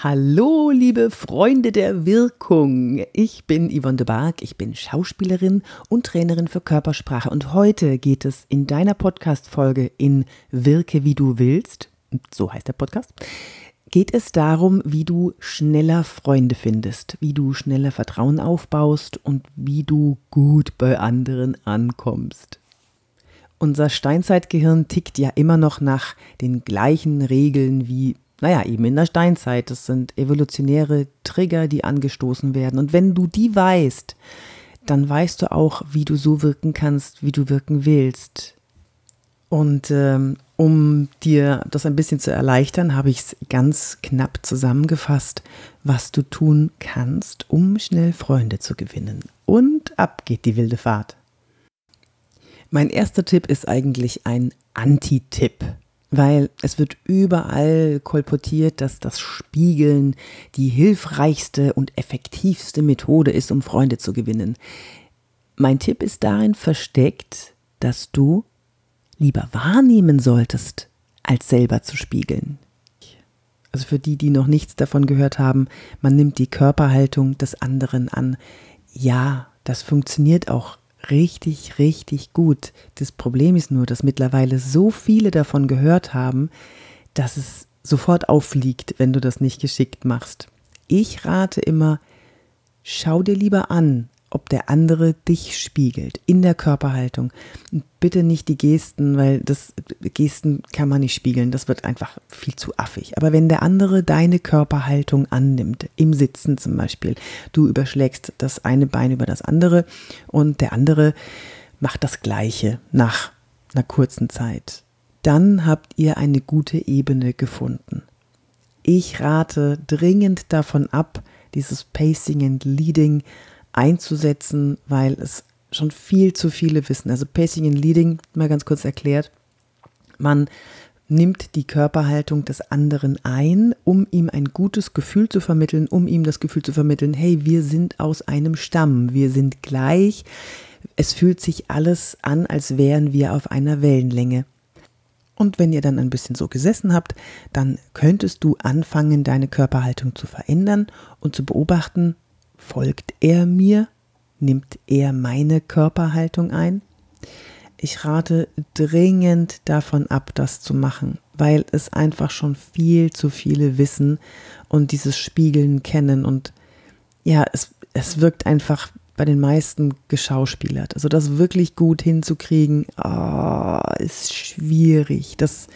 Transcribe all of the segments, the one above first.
Hallo, liebe Freunde der Wirkung. Ich bin Yvonne de Barg, ich bin Schauspielerin und Trainerin für Körpersprache und heute geht es in deiner Podcast-Folge in Wirke wie du willst, so heißt der Podcast, geht es darum, wie du schneller Freunde findest, wie du schneller Vertrauen aufbaust und wie du gut bei anderen ankommst. Unser Steinzeitgehirn tickt ja immer noch nach den gleichen Regeln wie naja, eben in der Steinzeit. Das sind evolutionäre Trigger, die angestoßen werden. Und wenn du die weißt, dann weißt du auch, wie du so wirken kannst, wie du wirken willst. Und ähm, um dir das ein bisschen zu erleichtern, habe ich es ganz knapp zusammengefasst, was du tun kannst, um schnell Freunde zu gewinnen. Und ab geht die wilde Fahrt. Mein erster Tipp ist eigentlich ein Anti-Tipp weil es wird überall kolportiert, dass das Spiegeln die hilfreichste und effektivste Methode ist, um Freunde zu gewinnen. Mein Tipp ist darin versteckt, dass du lieber wahrnehmen solltest, als selber zu spiegeln. Also für die, die noch nichts davon gehört haben, man nimmt die Körperhaltung des anderen an. Ja, das funktioniert auch richtig, richtig gut. Das Problem ist nur, dass mittlerweile so viele davon gehört haben, dass es sofort auffliegt, wenn du das nicht geschickt machst. Ich rate immer, schau dir lieber an, ob der andere dich spiegelt in der Körperhaltung. Bitte nicht die Gesten, weil das Gesten kann man nicht spiegeln, das wird einfach viel zu affig. Aber wenn der andere deine Körperhaltung annimmt, im Sitzen zum Beispiel, du überschlägst das eine Bein über das andere und der andere macht das gleiche nach einer kurzen Zeit, dann habt ihr eine gute Ebene gefunden. Ich rate dringend davon ab, dieses Pacing and Leading einzusetzen, weil es schon viel zu viele wissen. Also Pacing and Leading, mal ganz kurz erklärt, man nimmt die Körperhaltung des anderen ein, um ihm ein gutes Gefühl zu vermitteln, um ihm das Gefühl zu vermitteln, hey, wir sind aus einem Stamm, wir sind gleich, es fühlt sich alles an, als wären wir auf einer Wellenlänge. Und wenn ihr dann ein bisschen so gesessen habt, dann könntest du anfangen, deine Körperhaltung zu verändern und zu beobachten, Folgt er mir? Nimmt er meine Körperhaltung ein? Ich rate dringend davon ab, das zu machen, weil es einfach schon viel zu viele wissen und dieses Spiegeln kennen und ja, es, es wirkt einfach bei den meisten geschauspielert. Also das wirklich gut hinzukriegen, oh, ist schwierig. Das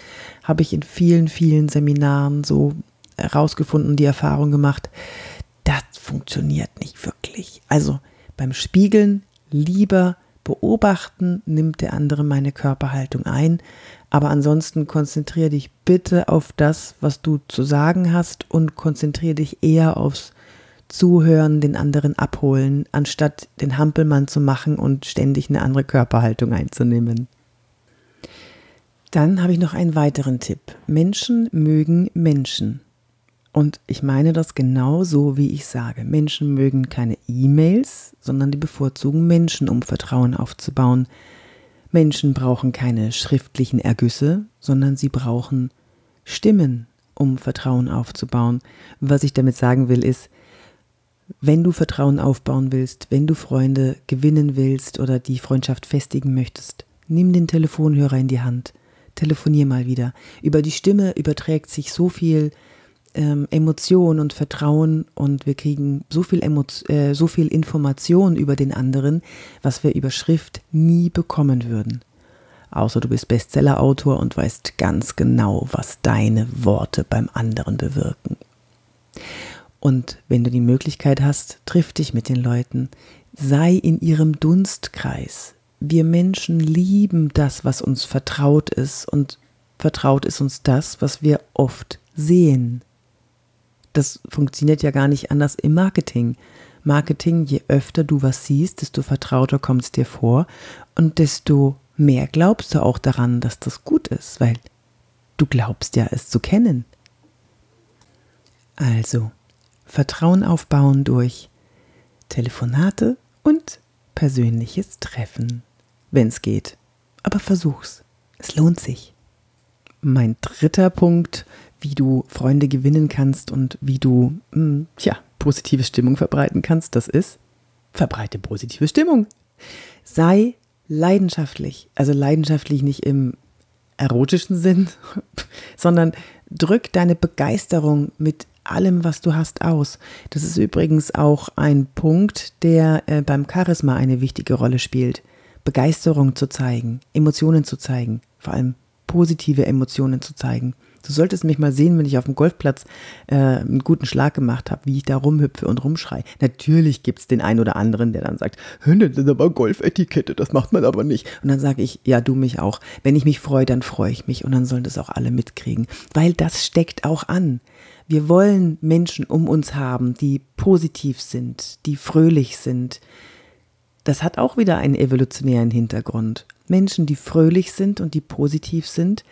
habe ich in vielen, vielen Seminaren so herausgefunden, die Erfahrung gemacht das funktioniert nicht wirklich. Also beim Spiegeln lieber beobachten, nimmt der andere meine Körperhaltung ein, aber ansonsten konzentriere dich bitte auf das, was du zu sagen hast und konzentriere dich eher aufs Zuhören, den anderen abholen, anstatt den Hampelmann zu machen und ständig eine andere Körperhaltung einzunehmen. Dann habe ich noch einen weiteren Tipp. Menschen mögen Menschen. Und ich meine das genau so, wie ich sage. Menschen mögen keine E-Mails, sondern die bevorzugen Menschen, um Vertrauen aufzubauen. Menschen brauchen keine schriftlichen Ergüsse, sondern sie brauchen Stimmen, um Vertrauen aufzubauen. Was ich damit sagen will, ist, wenn du Vertrauen aufbauen willst, wenn du Freunde gewinnen willst oder die Freundschaft festigen möchtest, nimm den Telefonhörer in die Hand, telefonier mal wieder. Über die Stimme überträgt sich so viel ähm, Emotion und Vertrauen und wir kriegen so viel, äh, so viel Information über den anderen, was wir über Schrift nie bekommen würden. Außer du bist Bestsellerautor und weißt ganz genau, was deine Worte beim anderen bewirken. Und wenn du die Möglichkeit hast, triff dich mit den Leuten, sei in ihrem Dunstkreis. Wir Menschen lieben das, was uns vertraut ist und vertraut ist uns das, was wir oft sehen das funktioniert ja gar nicht anders im Marketing. Marketing, je öfter du was siehst, desto vertrauter kommt es dir vor und desto mehr glaubst du auch daran, dass das gut ist, weil du glaubst ja, es zu kennen. Also, Vertrauen aufbauen durch Telefonate und persönliches Treffen, wenn es geht. Aber versuch's. Es lohnt sich. Mein dritter Punkt wie du Freunde gewinnen kannst und wie du, mh, hm, tja, positive Stimmung verbreiten kannst, das ist, verbreite positive Stimmung. Sei leidenschaftlich, also leidenschaftlich nicht im erotischen Sinn, sondern drück deine Begeisterung mit allem, was du hast, aus. Das ist übrigens auch ein Punkt, der äh, beim Charisma eine wichtige Rolle spielt. Begeisterung zu zeigen, Emotionen zu zeigen, vor allem positive Emotionen zu zeigen. Du solltest mich mal sehen, wenn ich auf dem Golfplatz äh, einen guten Schlag gemacht habe, wie ich da rumhüpfe und rumschrei. Natürlich gibt es den einen oder anderen, der dann sagt, das ist aber Golfetikette, das macht man aber nicht. Und dann sage ich, ja, du mich auch. Wenn ich mich freue, dann freue ich mich und dann sollen das auch alle mitkriegen, weil das steckt auch an. Wir wollen Menschen um uns haben, die positiv sind, die fröhlich sind. Das hat auch wieder einen evolutionären Hintergrund. Menschen, die fröhlich sind und die positiv sind,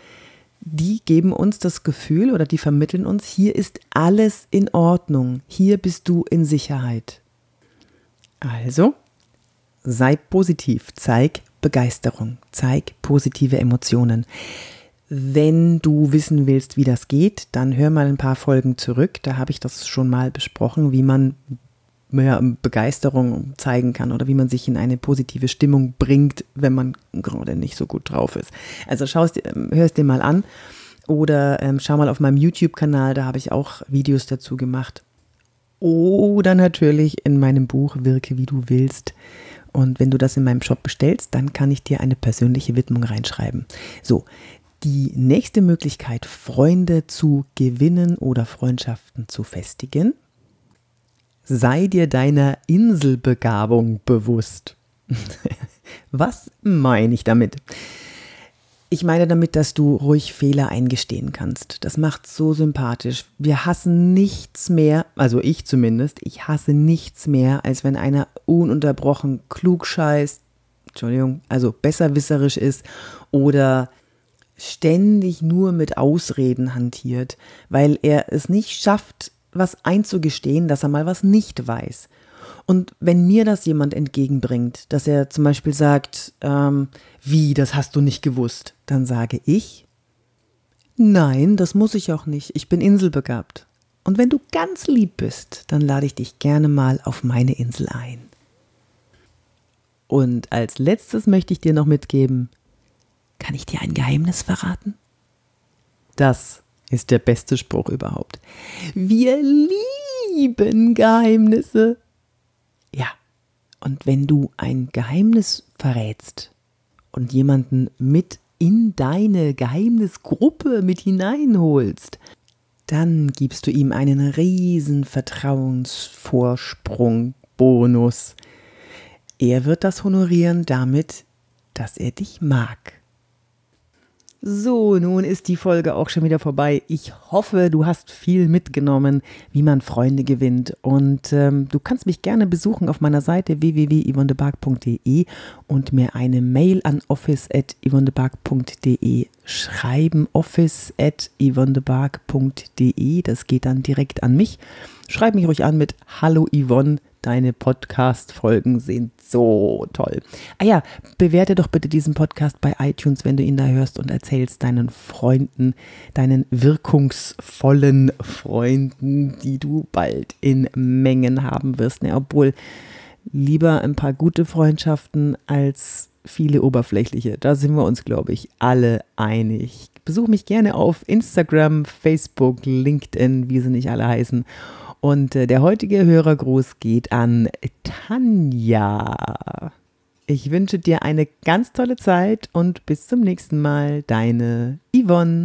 die geben uns das Gefühl oder die vermitteln uns, hier ist alles in Ordnung, hier bist du in Sicherheit. Also, sei positiv, zeig Begeisterung, zeig positive Emotionen. Wenn du wissen willst, wie das geht, dann hör mal ein paar Folgen zurück. Da habe ich das schon mal besprochen, wie man mehr Begeisterung zeigen kann oder wie man sich in eine positive Stimmung bringt, wenn man gerade nicht so gut drauf ist. Also schau es dir, ähm, hör es dir mal an oder ähm, schau mal auf meinem YouTube-Kanal, da habe ich auch Videos dazu gemacht. Oder natürlich in meinem Buch Wirke wie du willst. Und wenn du das in meinem Shop bestellst, dann kann ich dir eine persönliche Widmung reinschreiben. So, die nächste Möglichkeit, Freunde zu gewinnen oder Freundschaften zu festigen, sei dir deiner Inselbegabung bewusst. Was meine ich damit? Ich meine damit, dass du ruhig Fehler eingestehen kannst. Das macht so sympathisch. Wir hassen nichts mehr, also ich zumindest, ich hasse nichts mehr, als wenn einer ununterbrochen klug scheißt, Entschuldigung, also besserwisserisch ist oder ständig nur mit Ausreden hantiert, weil er es nicht schafft, was einzugestehen, dass er mal was nicht weiß. Und wenn mir das jemand entgegenbringt, dass er zum Beispiel sagt, ähm, wie, das hast du nicht gewusst, dann sage ich, nein, das muss ich auch nicht, ich bin inselbegabt. Und wenn du ganz lieb bist, dann lade ich dich gerne mal auf meine Insel ein. Und als letztes möchte ich dir noch mitgeben, kann ich dir ein Geheimnis verraten? Das ist der beste Spruch überhaupt. Wir lieben Geheimnisse. Ja, und wenn du ein Geheimnis verrätst und jemanden mit in deine Geheimnisgruppe mit hineinholst, dann gibst du ihm einen riesen Vertrauensvorsprung, Bonus. Er wird das honorieren damit, dass er dich mag. So, nun ist die Folge auch schon wieder vorbei. Ich hoffe, du hast viel mitgenommen, wie man Freunde gewinnt. Und ähm, du kannst mich gerne besuchen auf meiner Seite www.yvonnebark.de und mir eine Mail an office.yvonnebark.de schreiben. office.yvonnebark.de. Das geht dann direkt an mich. Schreib mich ruhig an mit Hallo Yvonne Deine Podcast-Folgen sind so toll. Ah ja, bewerte doch bitte diesen Podcast bei iTunes, wenn du ihn da hörst und erzählst deinen Freunden, deinen wirkungsvollen Freunden, die du bald in Mengen haben wirst. Ne, obwohl lieber ein paar gute Freundschaften als viele oberflächliche. Da sind wir uns, glaube ich, alle einig. Besuch mich gerne auf Instagram, Facebook, LinkedIn, wie sie nicht alle heißen. Und äh, der heutige Hörergruß geht an Tanja. Ich wünsche dir eine ganz tolle Zeit und bis zum nächsten Mal. Deine Yvonne.